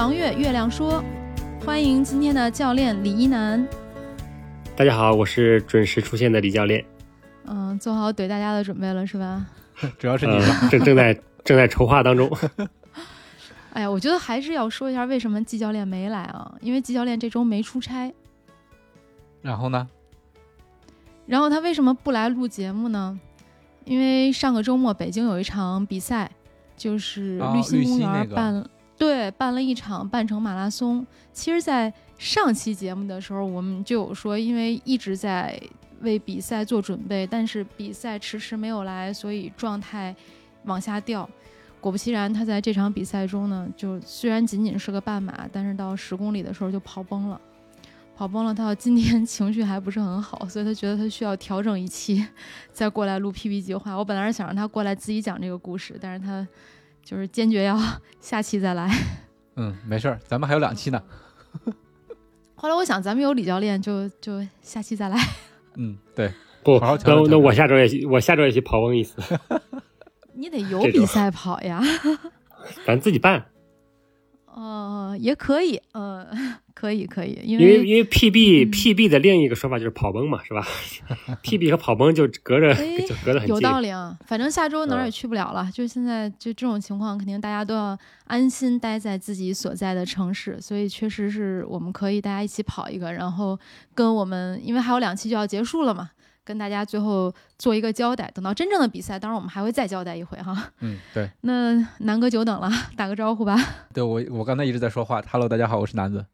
王月，月亮说，欢迎今天的教练李一楠。大家好，我是准时出现的李教练。嗯，做好怼大家的准备了是吧？主要是你呃，正正在正在筹划当中。哎呀，我觉得还是要说一下为什么季教练没来啊？因为季教练这周没出差，然后呢？然后他为什么不来录节目呢？因为上个周末北京有一场比赛，就是哦绿心公园办、对办了一场半程马拉松。其实，在上期节目的时候，我们就有说，因为一直在为比赛做准备，但是比赛迟迟没有来，所以状态往下掉。果不其然，他在这场比赛中呢，就虽然仅仅是个半马，但是到十公里的时候就跑崩了。跑崩了，他到今天 情绪还不是很好，所以他觉得他需要调整一期，再过来录 P P 计划。我本来是想让他过来自己讲这个故事，但是他就是坚决要 下期再来。嗯，没事儿，咱们还有两期呢。后来我想，咱们有李教练就，就下期再来。嗯，对，不，好好调整调那那我下周也去，我下周也去跑翁一次，你得有比赛跑呀。咱自己办。呃，也可以，呃，可以可以，因为因为因为 PB、嗯 PB 的另一个说法就是跑崩嘛，是吧？PB 和跑崩就隔着哎 就隔得很近。有道理啊。反正下周哪儿也嗯去不了了，就现在就这种情况，肯定大家都要安心待在自己所在的城市，所以确实是我们可以大家一起跑一个，然后跟我们，因为还有两期就要结束了嘛。跟大家最后做一个交代，等到真正的比赛，当然我们还会再交代一回哈。嗯，对，那南哥久等了，打个招呼吧。对我我刚才一直在说话。Hello，大家好，我是南子。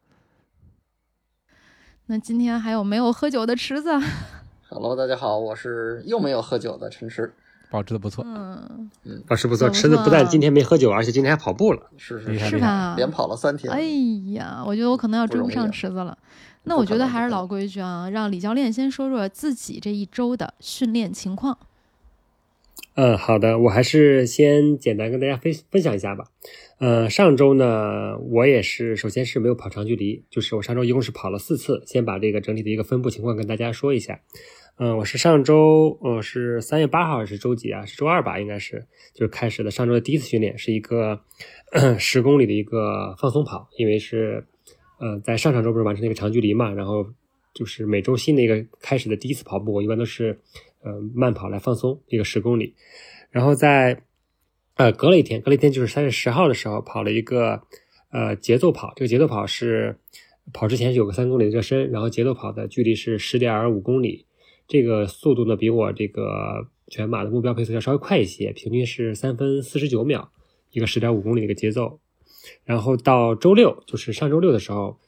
那今天还有没有喝酒的池子？Hello，大家好，我是又没有喝酒的陈池。保持的不错。嗯，啊，是不错。不错池子不但今天没喝酒，而且今天还跑步了。是是是吧？连跑了三天。哎呀，我觉得我可能要追不上池子了。那我觉得还是老规矩啊，让李教练先说说自己这一周的训练情况。嗯，好的，我还是先简单跟大家分分享一下吧。呃，上周呢，我也是首先是没有跑长距离，就是我上周一共是跑了四次，先把这个整体的一个分布情况跟大家说一下。嗯、我是上周，呃，是三月八号还是周几啊？是周二吧，应该是，就是开始的上周的第一次训练，是一个 十公里的一个放松跑，因为是，呃，在上上周不是完成了一个长距离嘛，然后就是每周新的一个开始的第一次跑步，我一般都是，呃，慢跑来放松一个十公里，然后在，呃，隔了一天，隔了一天就是三月十号的时候跑了一个，呃，节奏跑，这个节奏跑是跑之前有个三公里的热身，然后节奏跑的距离是十点五公里。这个速度呢，比我这个全马的目标配速要稍微快一些，平均是三分四十九秒，一个十点五公里的一个节奏。然后到周六，就是上周六的时候，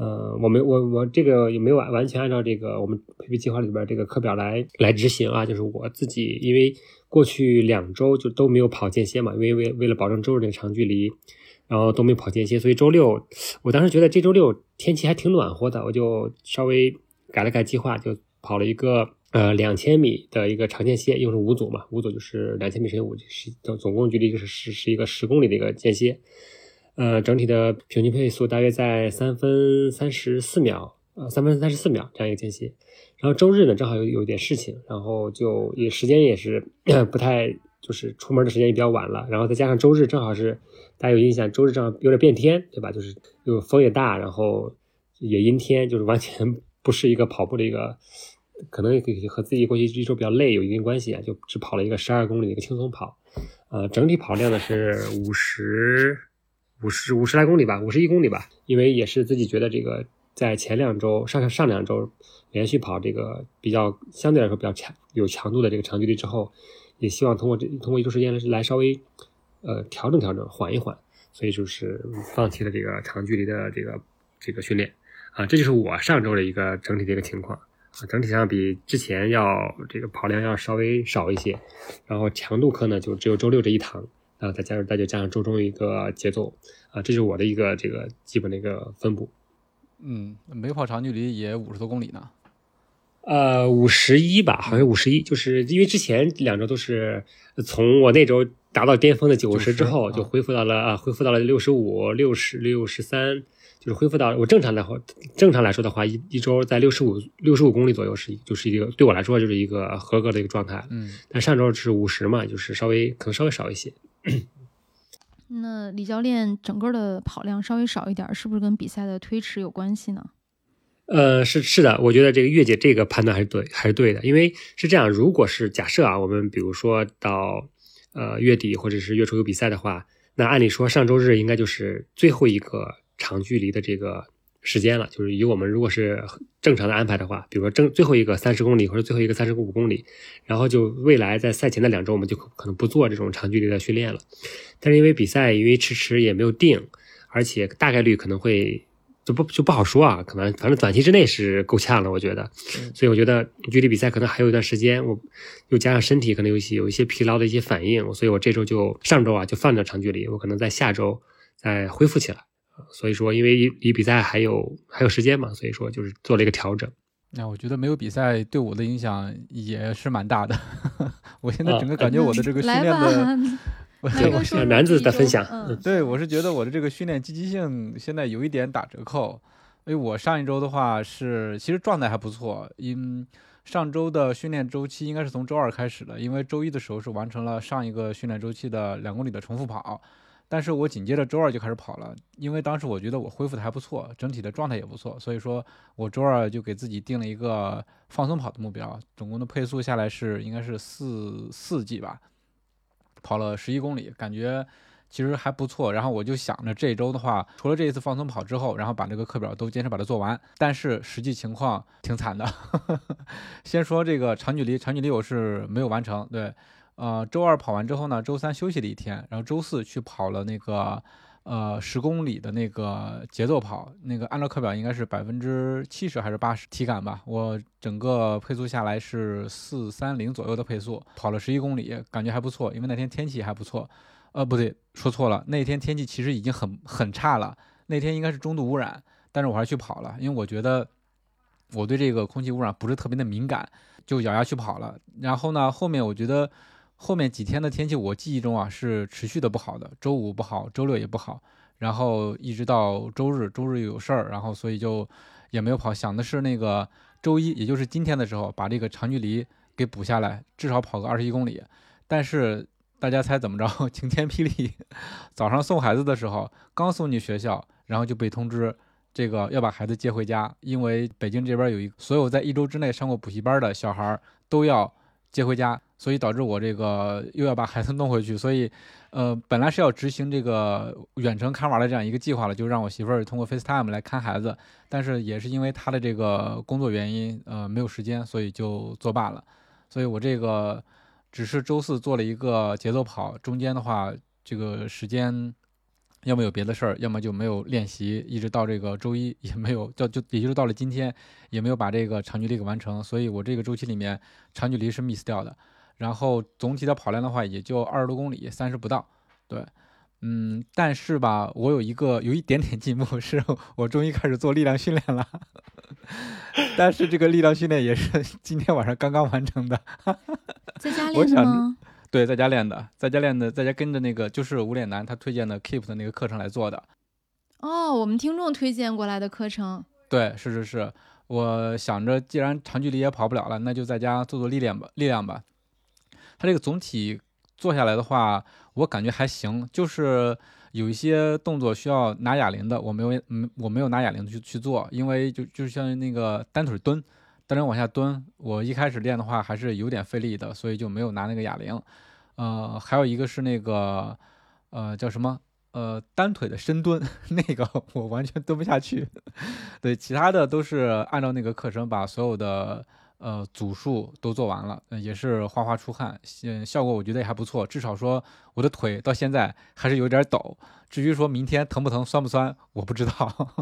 呃，我没我我这个也没有完完全按照这个我们 PP 计划里边这个课表来来执行啊，就是我自己因为过去两周就都没有跑间歇嘛，因为为为了保证周日那个长距离，然后都没跑间歇，所以周六我当时觉得这周六天气还挺暖和的，我就稍微改了改计划，就跑了一个呃两千米的一个长间歇，又是五组嘛，五组就是两千米乘以五，是总总共距离就是是是一个十公里的一个间歇，呃，整体的平均配速大约在三分三十四秒，呃，三分三十四秒这样一个间歇。然后周日呢，正好有有点事情，然后就也时间也是 不太，就是出门的时间也比较晚了，然后再加上周日正好是大家有印象，周日正好有点变天，对吧？就是又风也大，然后也阴天，就是完全不是一个跑步的一个，可能也和自己过去一周比较累有一定关系啊，就只跑了一个十二公里的一个轻松跑，呃，整体跑量呢是五十五十五十来公里吧，五十一公里吧，因为也是自己觉得这个在前两周上上两周连续跑这个比较相对来说比较强有强度的这个长距离之后，也希望通过这通过一周时间来稍微呃调整调整缓一缓，所以就是放弃了这个长距离的这个这个训练。啊，这就是我上周的一个整体的一个情况。啊整体上比之前要这个跑量要稍微少一些，然后强度课呢就只有周六这一堂，然后再加上再就加上周中一个节奏啊，这是我的一个这个基本的一个分布。嗯，没跑长距离也五十多公里呢。呃，五十一吧，好像五十一，就是因为之前两周都是从我那周达到巅峰的九十之后，就恢复到了啊，恢复到了六十五、六十六十三，就是恢复到我正常的话，正常来说的话，一一周在六十五六十五公里左右是就是一个对我来说就是一个合格的一个状态。嗯，但上周是五十嘛，就是稍微可能稍微少一些。那李教练整个的跑量稍微少一点，是不是跟比赛的推迟有关系呢？呃，是是的，我觉得这个月姐这个判断还是对，还是对的，因为是这样，如果是假设啊，我们比如说到呃月底或者是月初有比赛的话，那按理说上周日应该就是最后一个长距离的这个时间了，就是以我们如果是正常的安排的话，比如说正最后一个三十公里或者最后一个三十五公里，然后就未来在赛前的两周我们就可能不做这种长距离的训练了，但是因为比赛因为迟迟也没有定，而且大概率可能会。就不就不好说啊，可能反正短期之内是够呛了，我觉得，所以我觉得距离比赛可能还有一段时间，我又加上身体可能有一些有一些疲劳的一些反应，所以我这周就上周啊就放掉长距离，我可能在下周再恢复起来。所以说，因为离离比赛还有还有时间嘛，所以说就是做了一个调整。那、我觉得没有比赛对我的影响也是蛮大的。我现在啊整个感觉我的这个训练的，吧，我来对个说说我想男子的分享嗯，对我是觉得我的这个训练积极性现在有一点打折扣。因为我上一周的话是其实状态还不错，因上周的训练周期应该是从周二开始的，因为周一的时候是完成了上一个训练周期的两公里的重复跑，但是我紧接着周二就开始跑了，因为当时我觉得我恢复的还不错，整体的状态也不错，所以说我周二就给自己定了一个放松跑的目标，总共的配速下来是应该是四四 G 吧，跑了十一公里，感觉其实还不错。然后我就想着这周的话，除了这一次放松跑之后，然后把这个课表都坚持把它做完。但是实际情况挺惨的。先说这个长距离，长距离我是没有完成。对，呃，周二跑完之后呢，周三休息了一天，然后周四去跑了那个呃十公里的那个节奏跑，那个按照课表应该是百分之七十还是八十体感吧。我整个配速下来是四三零左右的配速，跑了十一公里，感觉还不错，因为那天天气还不错。呃，不对，说错了，那天天气其实已经很很差了，那天应该是中度污染，但是我还是去跑了，因为我觉得我对这个空气污染不是特别的敏感，就咬牙去跑了。然后呢，后面我觉得后面几天的天气，我记忆中啊是持续的不好的，周五不好，周六也不好，然后一直到周日，周日有事儿，然后所以就也没有跑。想的是那个周一，也就是今天的时候，把这个长距离给补下来，至少跑个二十一公里。但是大家猜怎么着？晴天霹雳！早上送孩子的时候，刚送进学校，然后就被通知，这个要把孩子接回家，因为北京这边有一所有在一周之内上过补习班的小孩都要接回家，所以导致我这个又要把孩子弄回去，所以，呃，本来是要执行这个远程看娃的这样一个计划了，就让我媳妇儿通过 FaceTime 来看孩子，但是也是因为她的这个工作原因，呃，没有时间，所以就作罢了，所以我这个。只是周四做了一个节奏跑，中间的话，这个时间要么有别的事儿，要么就没有练习，一直到这个周一 也没有，就就也就是到了今天也没有把这个长距离给完成，所以我这个周期里面长距离是 miss 掉的。然后总体的跑量的话，也就二十多公里，三十不到。对，嗯，但是吧，我有一个有一点点进步，是我终于开始做力量训练了。但是这个力量训练也是 今天晚上刚刚完成的。在家我想练的吗？对，在家练的，在家练的，在家跟着那个就是无脸男他推荐的 Keep 的那个课程来做的。哦，我们听众推荐过来的课程。对，是是是，我想着既然长距离也跑不了了，那就在家做做力量吧，力量吧。他这个总体做下来的话，我感觉还行，就是有一些动作需要拿哑铃的，我没有，嗯，我没有拿哑铃去去做，因为就就像那个单腿蹲，单人往下蹲，我一开始练的话还是有点费力的，所以就没有拿那个哑铃。呃，还有一个是那个，呃，叫什么？呃，单腿的深蹲，那个我完全蹲不下去。对，其他的都是按照那个课程把所有的呃，组数都做完了，也是哗哗出汗，嗯，效果我觉得也还不错。至少说我的腿到现在还是有点抖。至于说明天疼不疼、酸不酸，我不知道。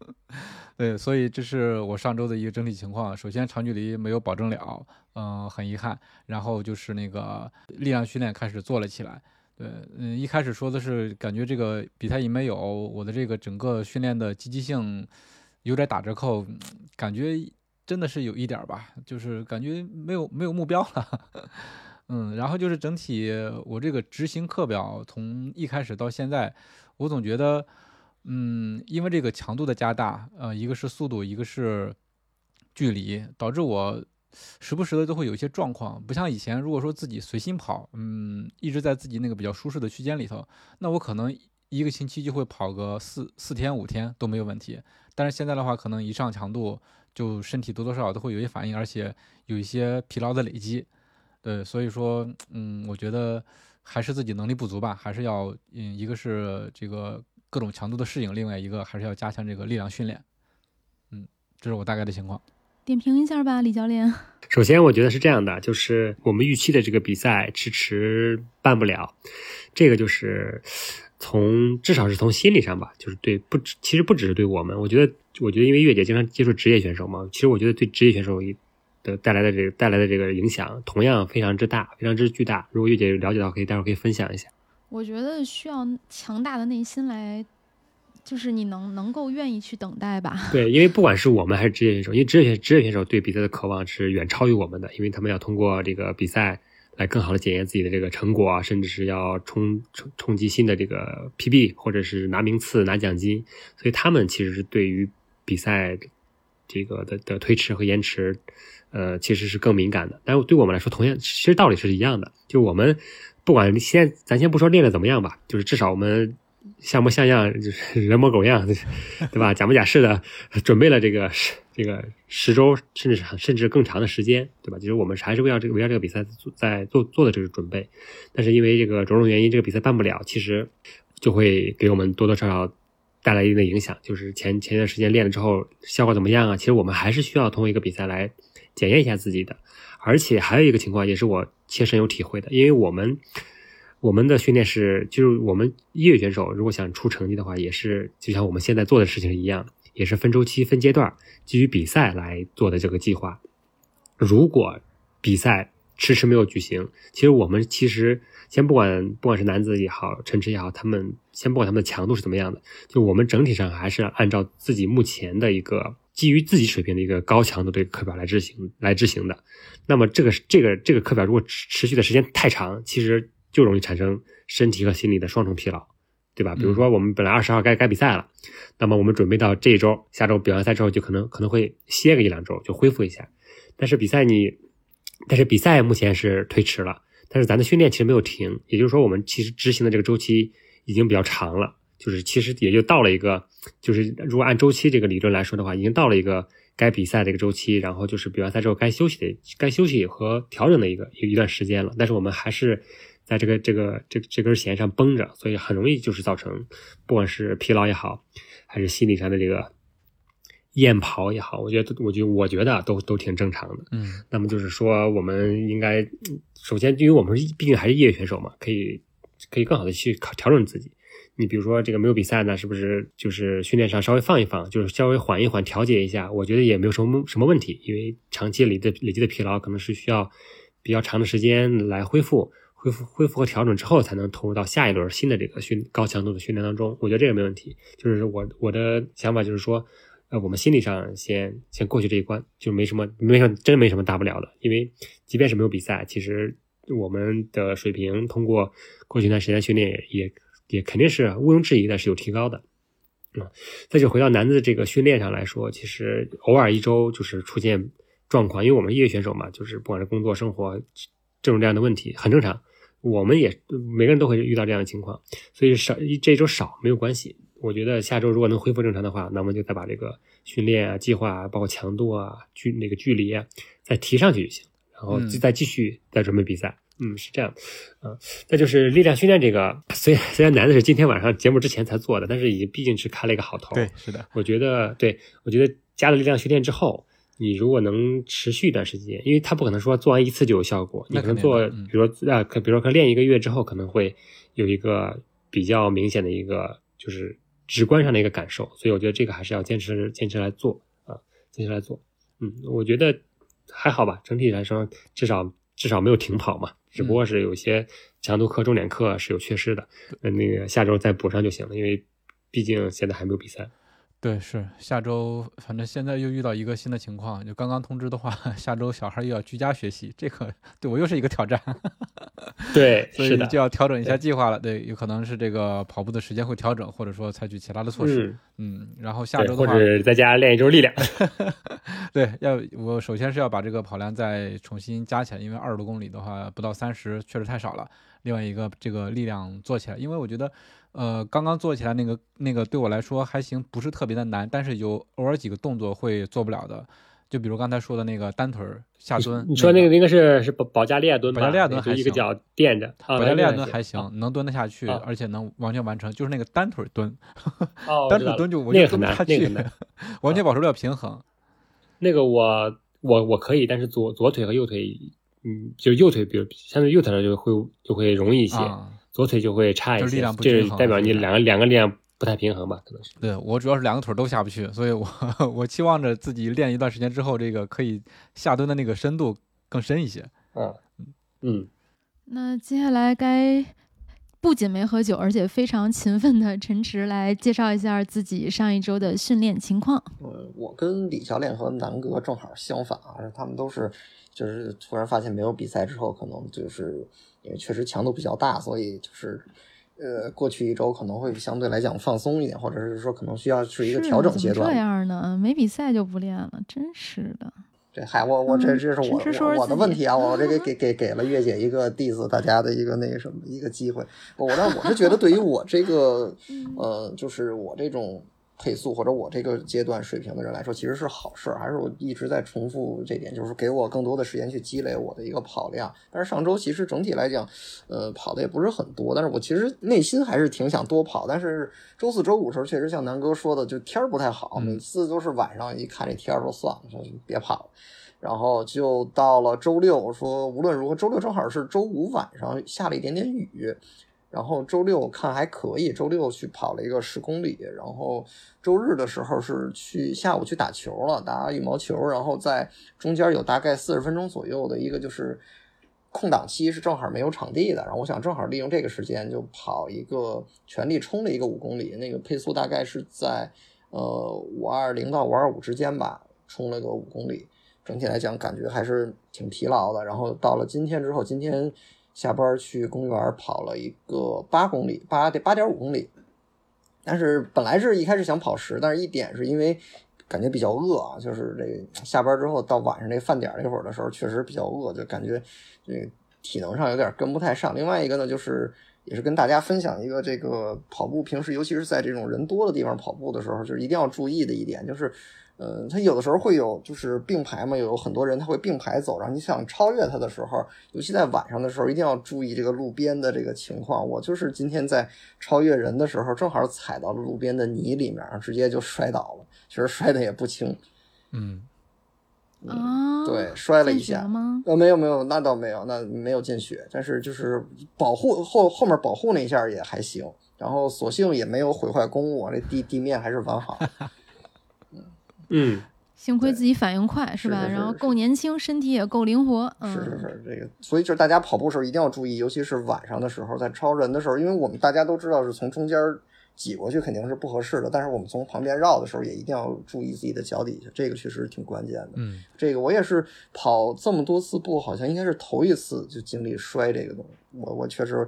对，所以这是我上周的一个整体情况。首先长距离没有保证了，嗯，很遗憾。然后就是那个力量训练开始做了起来。对，嗯，一开始说的是感觉这个比赛一没有，我的这个整个训练的积极性有点打折扣，感觉。真的是有一点吧，就是感觉没有没有目标了，嗯，然后就是整体我这个执行课表从一开始到现在，我总觉得，嗯，因为这个强度的加大，呃，一个是速度，一个是距离，导致我时不时的都会有一些状况，不像以前，如果说自己随心跑，嗯，一直在自己那个比较舒适的区间里头，那我可能一个星期就会跑个四四天五天都没有问题，但是现在的话，可能一上强度。就身体多多少少都会有一些反应，而且有一些疲劳的累积，对，所以说，嗯，我觉得还是自己能力不足吧，还是要，嗯，一个是这个各种强度的适应，另外一个还是要加强这个力量训练，嗯，这是我大概的情况。点评一下吧，李教练。首先，我觉得是这样的，就是我们预期的这个比赛迟迟办不了，这个就是。从至少是从心理上吧，就是对不，其实不只是对我们，我觉得，我觉得因为月姐经常接触职业选手嘛，其实我觉得对职业选手的带来的这个带来的这个影响同样非常之大，非常之巨大。如果月姐了解到，可以待会儿可以分享一下。我觉得需要强大的内心来，就是你能能够愿意去等待吧。对，因为不管是我们还是职业选手，因为职业选职业选手对比赛的渴望是远超于我们的，因为他们要通过这个比赛。来更好的检验自己的这个成果啊，甚至是要冲冲冲击新的这个 PB，或者是拿名次、拿奖金，所以他们其实是对于比赛这个的的推迟和延迟，呃，其实是更敏感的。但是对我们来说，同样其实道理是一样的，就我们不管先咱先不说练的怎么样吧，就是至少我们。像模像样，就是人模狗样，对吧？假模假式的准备了这个这个十周，甚至甚至更长的时间，对吧？其实我们还是围绕这个围绕这个比赛在做做的这个准备，但是因为这个种种原因，这个比赛办不了，其实就会给我们多多少少带来一定的影响。就是前前段时间练了之后，效果怎么样啊？其实我们还是需要通过一个比赛来检验一下自己的。而且还有一个情况，也是我切身有体会的，因为我们。我们的训练是，就是我们业余选手如果想出成绩的话，也是就像我们现在做的事情一样，也是分周期、分阶段，基于比赛来做的这个计划。如果比赛迟迟没有举行，其实我们其实先不管，不管是男子也好，陈池也好，他们先不管他们的强度是怎么样的，就我们整体上还是按照自己目前的一个基于自己水平的一个高强度的课表来执行来执行的。那么这个这个这个课表如果持续的时间太长，其实。就容易产生身体和心理的双重疲劳，对吧？比如说，我们本来二十号该该比赛了，那么我们准备到这一周，下周比完赛之后，就可能可能会歇个一两周，就恢复一下。但是比赛你，但是比赛目前是推迟了，但是咱的训练其实没有停，也就是说，我们其实执行的这个周期已经比较长了，就是其实也就到了一个，就是如果按周期这个理论来说的话，已经到了一个该比赛的一个周期，然后就是比完赛之后该休息的、该休息和调整的一个一一段时间了。但是我们还是。在这个这个这这根弦上绷着，所以很容易就是造成，不管是疲劳也好，还是心理上的这个厌跑也好，我觉得我觉得我觉得都都挺正常的。嗯，那么就是说，我们应该首先，因为我们毕竟还是业余选手嘛，可以可以更好的去调整自己。你比如说这个没有比赛呢，是不是就是训练上稍微放一放，就是稍微缓一缓，调节一下？我觉得也没有什么什么问题，因为长期累的累积的疲劳可能是需要比较长的时间来恢复。恢复恢复和调整之后，才能投入到下一轮新的这个训高强度的训练当中。我觉得这个没问题。就是我我的想法就是说，呃，我们心理上先先过去这一关，就没什么没什么真没什么大不了的。因为即便是没有比赛，其实我们的水平通过过去一段时间训练也也肯定是毋庸置疑的是有提高的。啊，再就回到男子这个训练上来说，其实偶尔一周就是出现状况，因为我们业余选手嘛，就是不管是工作生活这种这样的问题很正常。我们也每个人都会遇到这样的情况，所以少这周少没有关系。我觉得下周如果能恢复正常的话，那我们就再把这个训练啊、计划啊，包括强度啊、距那个距离啊，再提上去就行，然后再继续再准备比赛。嗯，是这样。嗯，再就是力量训练这个，虽然虽然难的是今天晚上节目之前才做的，但是已经毕竟是开了一个好头。对，是的。我觉得，对我觉得加了力量训练之后，你如果能持续一段时间，因为他不可能说做完一次就有效果，你可能做，比如说啊，可比如说可能练一个月之后，可能会有一个比较明显的一个就是直观上的一个感受，所以我觉得这个还是要坚持坚持来做啊，坚持来做。嗯，我觉得还好吧，整体来说至少至少没有停跑嘛，只不过是有些强度课、重点课是有缺失的，呃，那个下周再补上就行了，因为毕竟现在还没有比赛。对，是下周，反正现在又遇到一个新的情况，就刚刚通知的话，下周小孩又要居家学习，这个对我又是一个挑战，对，所以就要调整一下计划了。对，有可能是这个跑步的时间会调整，或者说采取其他的措施。嗯，嗯，然后下，周的话，或者在家练一周力量。对，要我首先是要把这个跑量再重新加起来，因为二十多公里的话不到三十确实太少了。另外一个这个力量做起来，因为我觉得，呃，刚刚做起来那个那个对我来说还行，不是特别的难，但是有偶尔几个动作会做不了的，就比如刚才说的那个单腿下蹲，你说那个应该是是保保加利亚蹲吧？保加利亚蹲还行一个脚垫着，啊保加利亚蹲还行，能蹲得下去，啊而且能完全完成，就是那个单腿蹲，哦，单腿蹲就我那个很难就蹲不下，去那个完全保持不了平衡。那个我我我可以，但是左左腿和右腿，嗯，就是右腿，比如相对右腿上就会就会容易一些，啊，左腿就会差一些，就力量不这均衡代表你两个两个力量不太平衡吧？可能是。对我主要是两个腿都下不去，所以我我期望着自己练一段时间之后，这个可以下蹲的那个深度更深一些。嗯嗯，那接下来该不仅没喝酒，而且非常勤奋的 陈池来介绍一下自己上一周的训练情况。嗯，我跟李教练和南哥正好相反啊，他们都是就是突然发现没有比赛之后，可能就是因为确实强度比较大，所以就是呃过去一周可能会相对来讲放松一点，或者是说可能需要是一个调整阶段这。样呢？没比赛就不练了，真是的。这嗨，我我这嗯这是我我我的问题啊，我这个给给给了月姐一个 diss 大家的一个那个什么一个机会。我但我是觉得对于我这个 呃，就是我这种配速或者我这个阶段水平的人来说，其实是好事儿。还是我一直在重复这点，就是给我更多的时间去积累我的一个跑量。但是上周其实整体来讲，呃，跑的也不是很多，但是我其实内心还是挺想多跑。但是周四周五时候确实像南哥说的，就天儿不太好，嗯每次都是晚上一看这天儿说算了，说别跑了。然后就到了周六，我说无论如何，周六正好是周五晚上下了一点点雨，然后周六看还可以，周六去跑了一个十公里，然后周日的时候是去下午去打球了，打羽毛球，然后在中间有大概四十分钟左右的一个就是空档期是正好没有场地的，然后我想正好利用这个时间就跑一个全力冲了一个五公里，那个配速大概是在呃五二零到五二五之间吧，冲了个五公里。整体来讲，感觉还是挺疲劳的。然后到了今天之后，今天下班去公园跑了一个八公里，八点八点五公里。但是本来是一开始想跑十，但是一点是因为感觉比较饿啊，就是这下班之后到晚上这饭点那会儿的时候，确实比较饿，就感觉这体能上有点跟不太上。另外一个呢，就是也是跟大家分享一个这个跑步，平时尤其是在这种人多的地方跑步的时候，就是一定要注意的一点，就是。呃，他有的时候会有就是并排嘛，有很多人他会并排走，然后你想超越他的时候，尤其在晚上的时候，一定要注意这个路边的这个情况。我就是今天在超越人的时候，正好踩到了路边的泥里面，直接就摔倒了，其实摔的也不轻。嗯，啊，对，摔了一下。吗？呃，没有没有，那倒没有，那没有见血，但是就是保护后后面保护那一下也还行，然后所幸也没有毁坏公物，这地地面还是完好。嗯，幸亏自己反应快，是吧？是是是然后够年轻，身体也够灵活。嗯，是是是，这个，所以就是大家跑步时候一定要注意，尤其是晚上的时候，在超人的时候，因为我们大家都知道是从中间挤过去肯定是不合适的，但是我们从旁边绕的时候也一定要注意自己的脚底下，这个确实挺关键的。嗯，这个我也是跑这么多次步，好像应该是头一次就经历摔这个东西，我我确实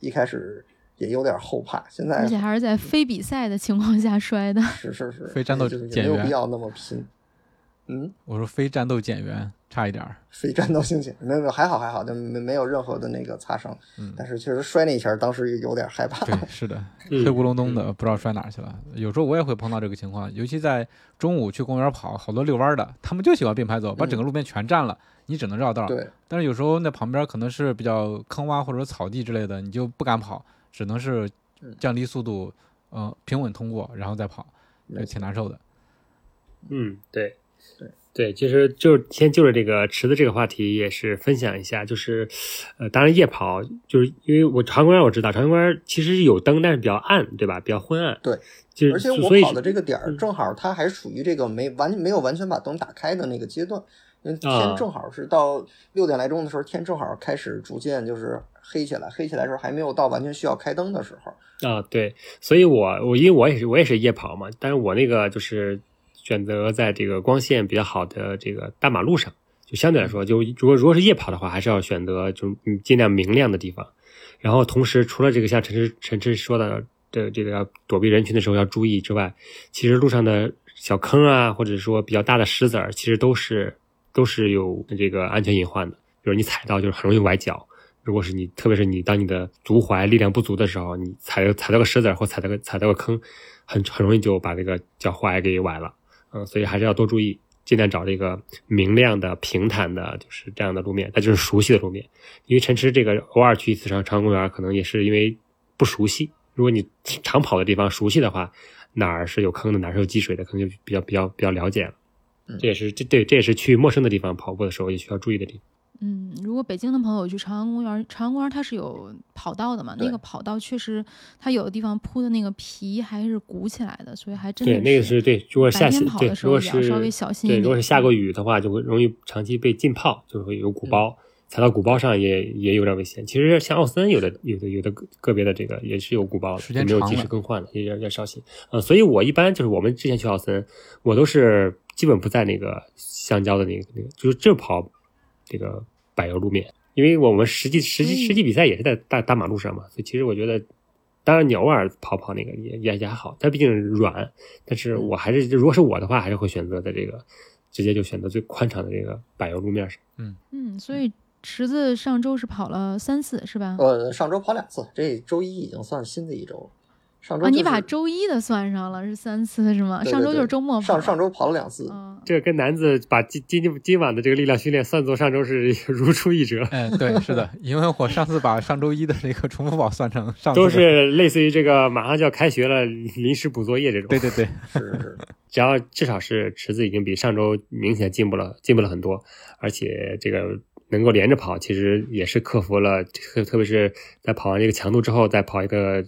一开始也有点后怕，现在而且还是在非比赛的情况下摔的。是是是，非战斗减员没有必要那么拼。嗯，我说非战斗减员差一点儿。非战斗性减没有没有还好还好，就没没有任何的那个擦伤，嗯但是确实摔那一下，当时有点害怕。对，是的，嗯黑咕隆咚的，不知道摔哪儿去了。有时候我也会碰到这个情况，尤其在中午去公园跑，好多遛弯儿的，他们就喜欢并排走，把整个路边全占了，你只能绕道。嗯对，但是有时候那旁边可能是比较坑洼或者草地之类的，你就不敢跑，只能是嗯降低速度，呃，平稳通过，然后再跑，这没错挺难受的。嗯，对，对对，其实就先就着这个池子这个话题，也是分享一下，就是，呃，当然夜跑，就是因为我长安公园我知道，长安公园其实是有灯，但是比较暗，对吧？比较昏暗。对，就是而且我跑的这个点儿嗯正好它还属于这个没完没有完全把灯打开的那个阶段，因为啊天正好是到六点来钟的时候，天正好开始逐渐就是黑起来，黑起来的时候还没有到完全需要开灯的时候。啊，对，所以我我因为我也是我也是夜跑嘛，但是我那个就是选择在这个光线比较好的这个大马路上，就相对来说，就如果如果是夜跑的话，还是要选择就嗯尽量明亮的地方。然后同时，除了这个像陈志陈志说的这这个要躲避人群的时候要注意之外，其实路上的小坑啊，或者说比较大的石子儿，其实都是都是有这个安全隐患的，比如你踩到就是很容易崴脚。如果是你，特别是你当你的足踝力量不足的时候，你踩踩到个石子或踩到个踩到个坑，很很容易就把这个脚踝给崴了。嗯，所以还是要多注意，尽量找这个明亮的、平坦的，就是这样的路面，那就是熟悉的路面。因为陈池这个偶尔去一次长长公园，可能也是因为不熟悉。如果你常跑的地方熟悉的话，哪儿是有坑的，哪儿是有积水的，可能就比较比较比较了解了。嗯这也是这对这也是去陌生的地方跑步的时候也需要注意的地方。嗯，如果北京的朋友去朝阳公园，朝阳公园它是有跑道的嘛？那个跑道确实，它有的地方铺的那个皮还是鼓起来的，所以还真的对，那个是对。如果下白天起对，跑的时如果是候也要稍微小心一对，如果是下过雨的话，就会容易长期被浸泡，就会有鼓包，踩到鼓包上也也有点危险。其实像奥森有的有的有的个个别的这个也是有鼓包的，时间也没有及时更换的，也要要小心。呃，所以我一般就是我们之前去奥森，我都是基本不在那个橡胶的那个那个，就是这跑这个柏油路面，因为我们实际实际实际比赛也是在大大马路上嘛，所以其实我觉得。当然，你偶尔跑跑那个也也也还好，它毕竟软。但是我还是，如果是我的话，还是会选择在这个直接就选择最宽敞的这个柏油路面上。嗯，所以池子上周是跑了三次是吧？呃，上周跑两次，这周一已经算新的一周了。上周、啊，就是、你把周一的算上了，是三次是吗？对对上周就是周末跑了上上周跑了两次，嗯，这个跟男子把今今今晚的这个力量训练算作上周是 如出一辙，哎，对，是的，因为我上次把上周一的那个重复跑算成上周都是类似于这个马上就要开学了，临时补作业这种。对对对，是，只要至少是池子已经比上周明显进步了，进步了很多，而且这个能够连着跑，其实也是克服了，特特别是在跑完这个强度之后，再跑一个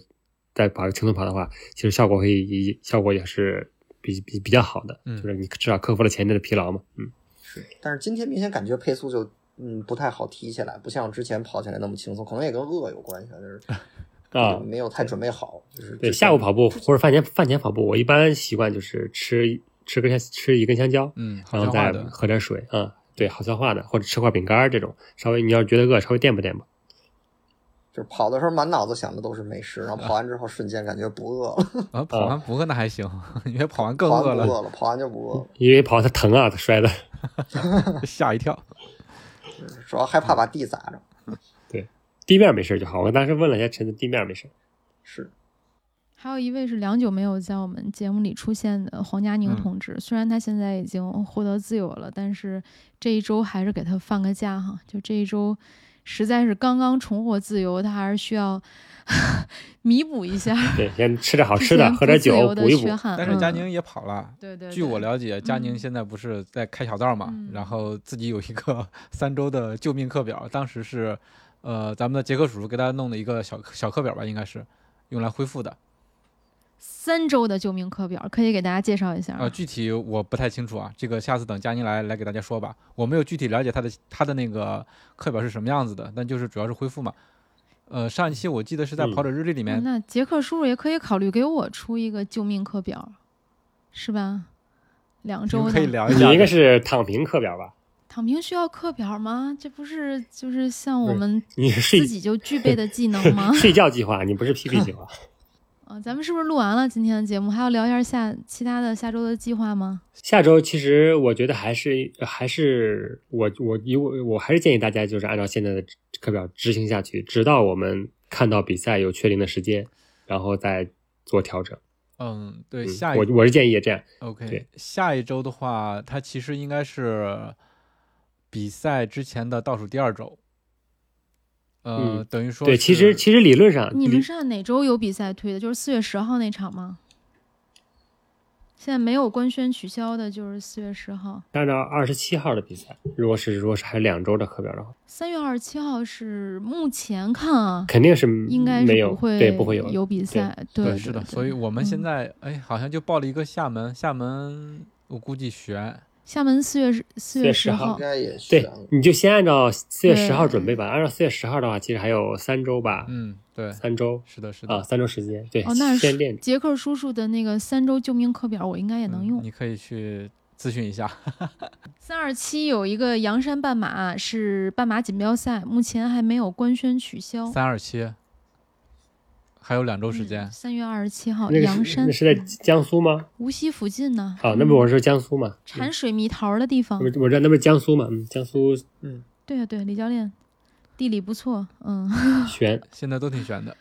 再跑轻松跑的话，其实效果会以效果也是比比比较好的，嗯就是你至少克服了前阵的疲劳嘛，嗯，是，但是今天明显感觉配速就嗯不太好提起来，不像之前跑起来那么轻松，可能也跟饿有关系，就是 啊，没有太准备好，就是对，下午跑步或者饭前饭前跑步，我一般习惯就是吃吃根香吃一根香蕉，嗯，好然后再消化的，喝点水啊、对，好消化的，或者吃块饼干这种，稍微你要是觉得饿，稍微垫吧垫吧。就是跑的时候满脑子想的都是美食，然后跑完之后瞬间感觉不饿了，啊，跑完不饿那还行，因为跑完更饿了，跑完不饿了，跑完就不饿了，因为跑它疼啊，它摔的。吓一跳。主要害怕把地砸着。对地面没事就好。我当时问了一下陈子，地面没事。是，还有一位是良久没有在我们节目里出现的黄佳宁嗯同志，虽然他现在已经获得自由了，但是这一周还是给他放个假哈。就这一周，实在是刚刚重获自由，他还是需要 弥补一下对，先 吃点好吃的，喝点酒补一补。但是佳宁也跑了。对对，据我了解，佳宁嗯现在不是在开小灶嘛，嗯然后自己有一个 三周的救命课表，当时是，呃，咱们的杰克叔叔给他弄的一个小小课表吧，应该是用来恢复的。三周的救命课表，可以给大家介绍一下啊。呃，具体我不太清楚啊，这个下次等佳宁来来给大家说吧。我没有具体了解他的他的那个课表是什么样子的，但就是主要是恢复嘛。呃，上一期我记得是在嗯跑者日历里面，哦那杰克叔叔也可以考虑给我出一个救命课表，是吧？两周的们可以聊一下。你应该是躺平课表吧？躺平需要课表吗？这不是就是像我们你？自己就具备的技能吗 睡觉计划，你不是 PP 计划。啊，咱们是不是录完了今天的节目？还要聊一下下其他的下周的计划吗？下周其实我觉得还是还是我我以我我还是建议大家就是按照现在的课表执行下去，直到我们看到比赛有确定的时间，然后再做调整。嗯，对，嗯下一我我是建议这样。OK，下一周的话，它其实应该是比赛之前的倒数第二周。呃，嗯等于说对，其实其实理论上，你们是按哪周有比赛推的？就是四月十号那场吗？现在没有官宣取消的，就是四月十号。按照二十七号的比赛，如果是如果是还有两周的课表的话，三月二十七号是目前看啊，肯定是应该是没有不会对不会有有比赛。对，是的。所以我们现嗯在哎，好像就报了一个厦门，厦门我估计悬。厦门四月十四4月10十号应，该也对，你就先按照四月十号准备吧。按照四月十号的话，其实还有三周吧，嗯，对，三周是的，是的啊，，三周时间。对，哦，那是先练。杰克叔叔的那个三周救命课表，我应该也能用。嗯你可以去咨询一下。三二七有一个阳山半马是半马锦标赛，目前还没有官宣取消。三二七，还有两周时间。三月二十七号，那个是阳山那是在江苏吗？无锡附近呢。哦，那不我是江苏嘛？产水蜜桃的地方我。我知道那不是江苏嘛？嗯，江苏嗯对啊，对，李教练地理不错，嗯，悬。现在都挺悬的。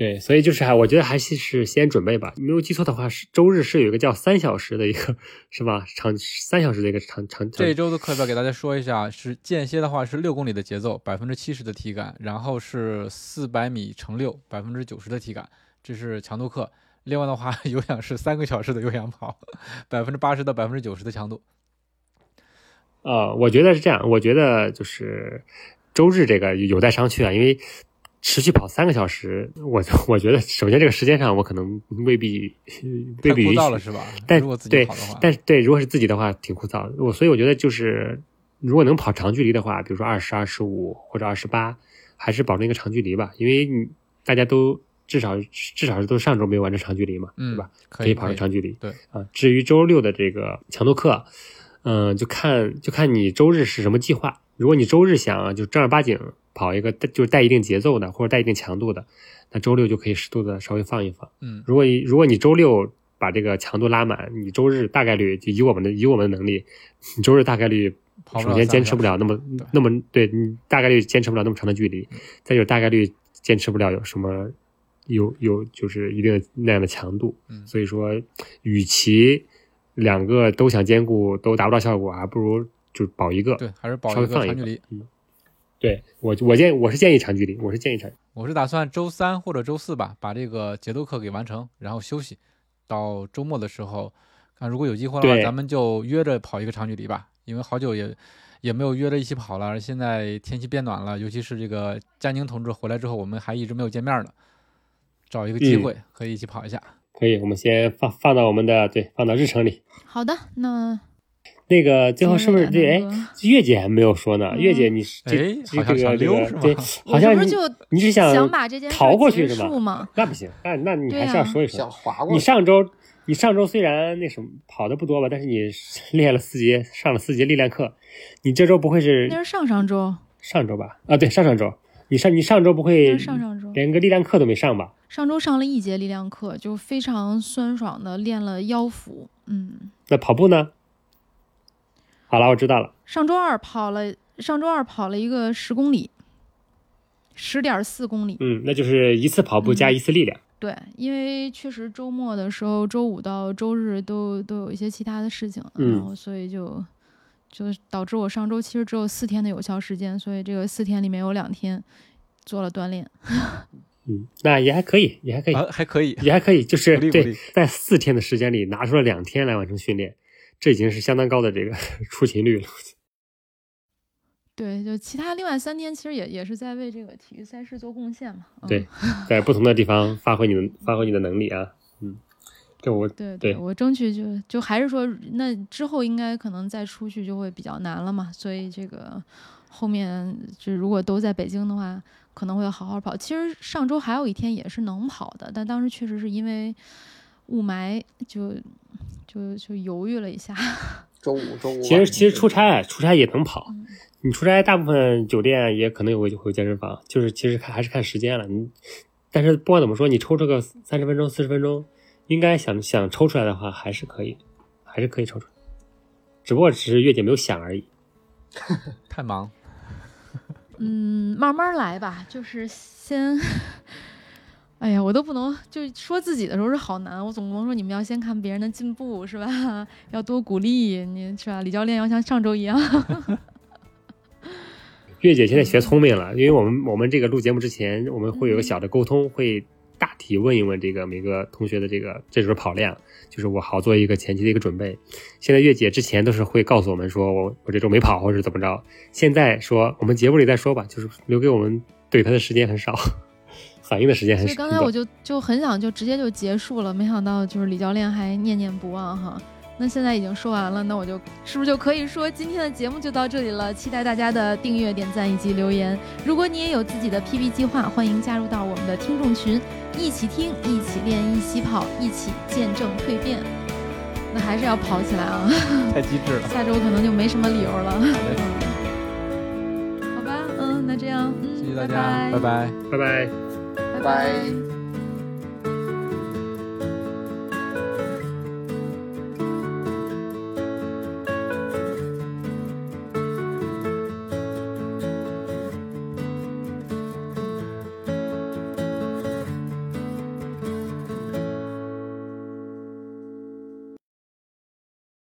对，所以就是还，我觉得还是是先准备吧。没有记错的话，是周日是有一个叫三小时的一个，是吧？长三小时的一个长长长这一周的课表给大家说一下，是间歇的话是六公里的节奏，百分之七十的体感，然后是四百米乘六，百分之九十的体感，这是强度课。另外的话，有氧是三个小时的有氧跑，百分之八十到百分之九十的强度。啊、我觉得是这样，我觉得就是周日这个有待商榷啊，因为持续跑三个小时，我我觉得首先这个时间上我可能未必未必了是吧？但对但是对，如果是自己的话，挺枯燥的。我所以我觉得就是，如果能跑长距离的话，比如说二十二十五或者二十八，还是保证一个长距离吧，因为你大家都至少至少是都上周没有完成长距离嘛，嗯对吧？可以跑个长距离。对啊，至于周六的这个强度课，嗯、就看就看你周日是什么计划。如果你周日想啊就正儿八经跑一个带就是带一定节奏的或者带一定强度的，那周六就可以适度的稍微放一放。嗯，如果你如果你周六把这个强度拉满，你周日大概率就以我们的以我们的能力，你周日大概率跑首先坚持不了那么那么对你大概率坚持不了那么长的距离，再有大概率坚持不了有什么有有就是一定的那样的强度，嗯所以说与其两个都想兼顾都达不到效果，还不如就保一个。对，还是保一个长距离。对我我建我是建议长距离，我是建议长。我是打算周三或者周四吧，把这个节奏课给完成，然后休息。到周末的时候，看如果有机会的话，咱们就约着跑一个长距离吧。因为好久也也没有约着一起跑了，现在天气变暖了，尤其是这个佳宁同志回来之后，我们还一直没有见面呢。找一个机嗯会可以一起跑一下。可以，我们先放放到我们的对放到日程里。好的，那那个最后是不是对？哎月姐还没有说呢。嗯月姐，你这哎这个这个对，好像你你是想想把这件逃过去是吗？那不行，那那你还是要啊说一说。想划过你。上周你上周虽然那什么跑的不多吧，但是你练了四节，上了四节力量课，你这周不会是那是上上周，上周吧？啊，对，上上周。你上你上周不会上上周。连个力量课都没上吧？上周上了一节力量课，就非常酸爽的练了腰腹。嗯，那跑步呢？好了，我知道了。上周二跑了，上周二跑了一个十公里，十点四公里。嗯，那就是一次跑步加嗯一次力量。对，因为确实周末的时候，周五到周日都都有一些其他的事情，嗯然后所以就就导致我上周其实只有四天的有效时间，所以这个四天里面有两天做了锻炼。嗯，那也还可以，也还可以，啊，还可以，也还可以，就是对在四天的时间里拿出了两天来完成训练，这已经是相当高的这个 出勤率了。对，就其他另外三天其实也也是在为这个体育赛事做贡献嘛。嗯、对在不同的地方发挥你的发挥你的能力啊，嗯，这我对对我争取就就还是说，那之后应该可能再出去就会比较难了嘛，所以这个后面就如果都在北京的话，可能会好好跑。其实上周还有一天也是能跑的，但当时确实是因为雾霾就就就犹豫了一下。周 五周五。其实其实出差出差也能跑嗯，你出差大部分酒店也可能有个会有健身房，就是其实看还是看时间了。你但是不管怎么说，你抽这个三十分钟四十分钟，应该想想抽出来的话还是可以，还是可以抽出来，只不过只是月姐没有想而已。太忙。嗯，慢慢来吧，就是先。哎呀，我都不能就说自己的时候是好难，我总不能说你们要先看别人的进步是吧？要多鼓励你是吧？李教练要像上周一样。月姐现在学聪明了，因为我们我们这个录节目之前，我们会有个小的沟通，会大体问一问这个每个同学的这个这时候跑量，就是我好做一个前期的一个准备。现在月姐之前都是会告诉我们说我我这周没跑或者怎么着，现在说我们节目里再说吧，就是留给我们怼他的时间很少，反应的时间很少。所以刚才我就就很想就直接就结束了，没想到就是李教练还念念不忘哈。那现在已经说完了，那我就是不是就可以说今天的节目就到这里了？期待大家的订阅、点赞以及留言。如果你也有自己的 PB 计划，欢迎加入到我们的听众群，一起听，一起练，一起跑，一起见证蜕变。那还是要跑起来啊！太 机智了。下周可能就没什么理由了。好嘞好吧，嗯，那这样，嗯，谢谢大拜家，拜拜拜。拜拜。拜拜。